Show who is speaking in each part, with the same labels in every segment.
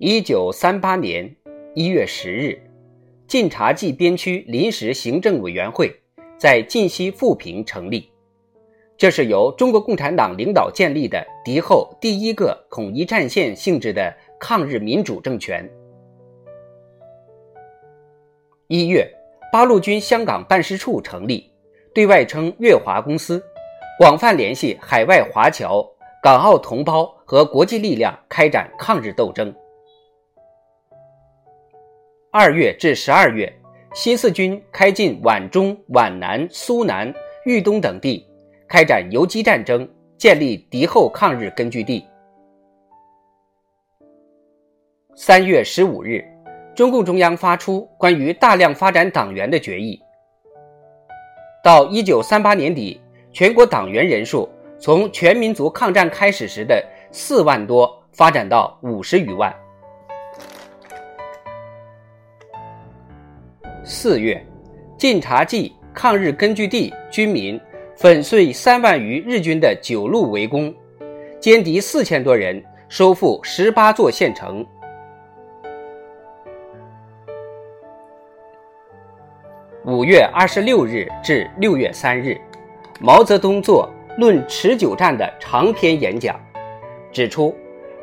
Speaker 1: 一九三八年一月十日，晋察冀边区临时行政委员会在晋西富平成立。这是由中国共产党领导建立的敌后第一个统一战线性质的抗日民主政权。一月，八路军香港办事处成立，对外称粤华公司，广泛联系海外华侨、港澳同胞和国际力量，开展抗日斗争。二月至十二月，新四军开进皖中、皖南、苏南、豫东等地，开展游击战争，建立敌后抗日根据地。三月十五日，中共中央发出关于大量发展党员的决议。到一九三八年底，全国党员人数从全民族抗战开始时的四万多发展到五十余万。四月，晋察冀抗日根据地军民粉碎三万余日军的九路围攻，歼敌四千多人，收复十八座县城。五月二十六日至六月三日，毛泽东作《论持久战》的长篇演讲，指出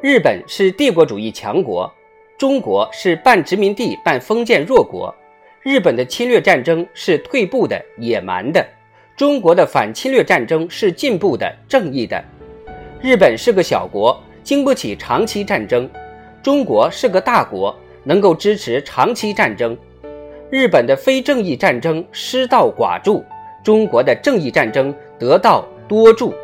Speaker 1: 日本是帝国主义强国，中国是半殖民地半封建弱国。日本的侵略战争是退步的、野蛮的；中国的反侵略战争是进步的、正义的。日本是个小国，经不起长期战争；中国是个大国，能够支持长期战争。日本的非正义战争失道寡助，中国的正义战争得道多助。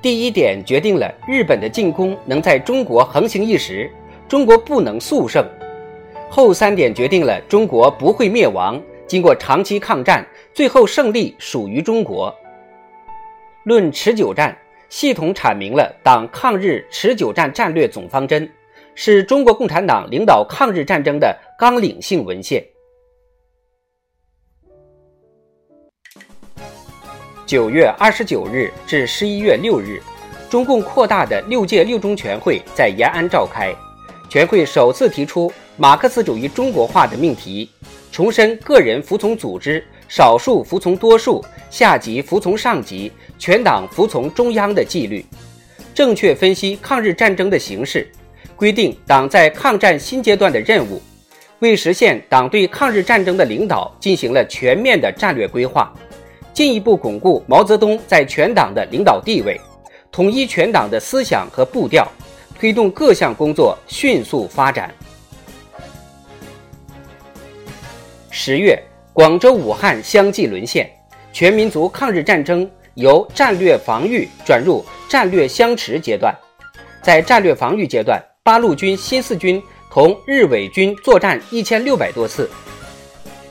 Speaker 1: 第一点决定了日本的进攻能在中国横行一时，中国不能速胜。后三点决定了中国不会灭亡。经过长期抗战，最后胜利属于中国。论持久战，系统阐明了党抗日持久战战略总方针，是中国共产党领导抗日战争的纲领性文献。九月二十九日至十一月六日，中共扩大的六届六中全会在延安召开，全会首次提出。马克思主义中国化的命题，重申个人服从组织、少数服从多数、下级服从上级、全党服从中央的纪律，正确分析抗日战争的形势，规定党在抗战新阶段的任务，为实现党对抗日战争的领导进行了全面的战略规划，进一步巩固毛泽东在全党的领导地位，统一全党的思想和步调，推动各项工作迅速发展。十月，广州、武汉相继沦陷，全民族抗日战争由战略防御转入战略相持阶段。在战略防御阶段，八路军新四军同日伪军作战一千六百多次，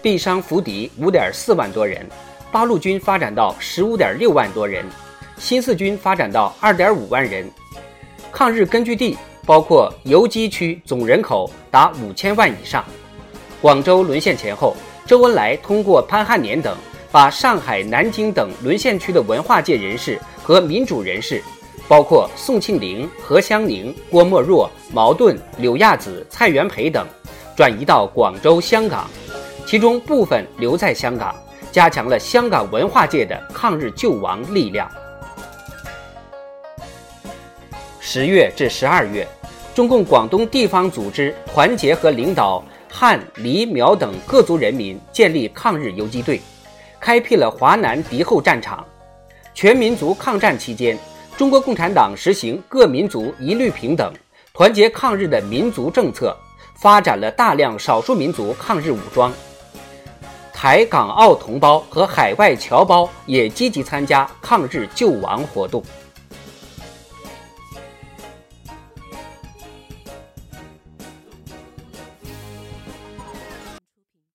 Speaker 1: 毙伤俘敌五点四万多人。八路军发展到十五点六万多人，新四军发展到二点五万人。抗日根据地包括游击区，总人口达五千万以上。广州沦陷前后，周恩来通过潘汉年等，把上海、南京等沦陷区的文化界人士和民主人士，包括宋庆龄、何香凝、郭沫若、茅盾、柳亚子、蔡元培等，转移到广州、香港，其中部分留在香港，加强了香港文化界的抗日救亡力量。十月至十二月，中共广东地方组织团结和领导。汉、黎、苗等各族人民建立抗日游击队，开辟了华南敌后战场。全民族抗战期间，中国共产党实行各民族一律平等、团结抗日的民族政策，发展了大量少数民族抗日武装。台港澳同胞和海外侨胞也积极参加抗日救亡活动。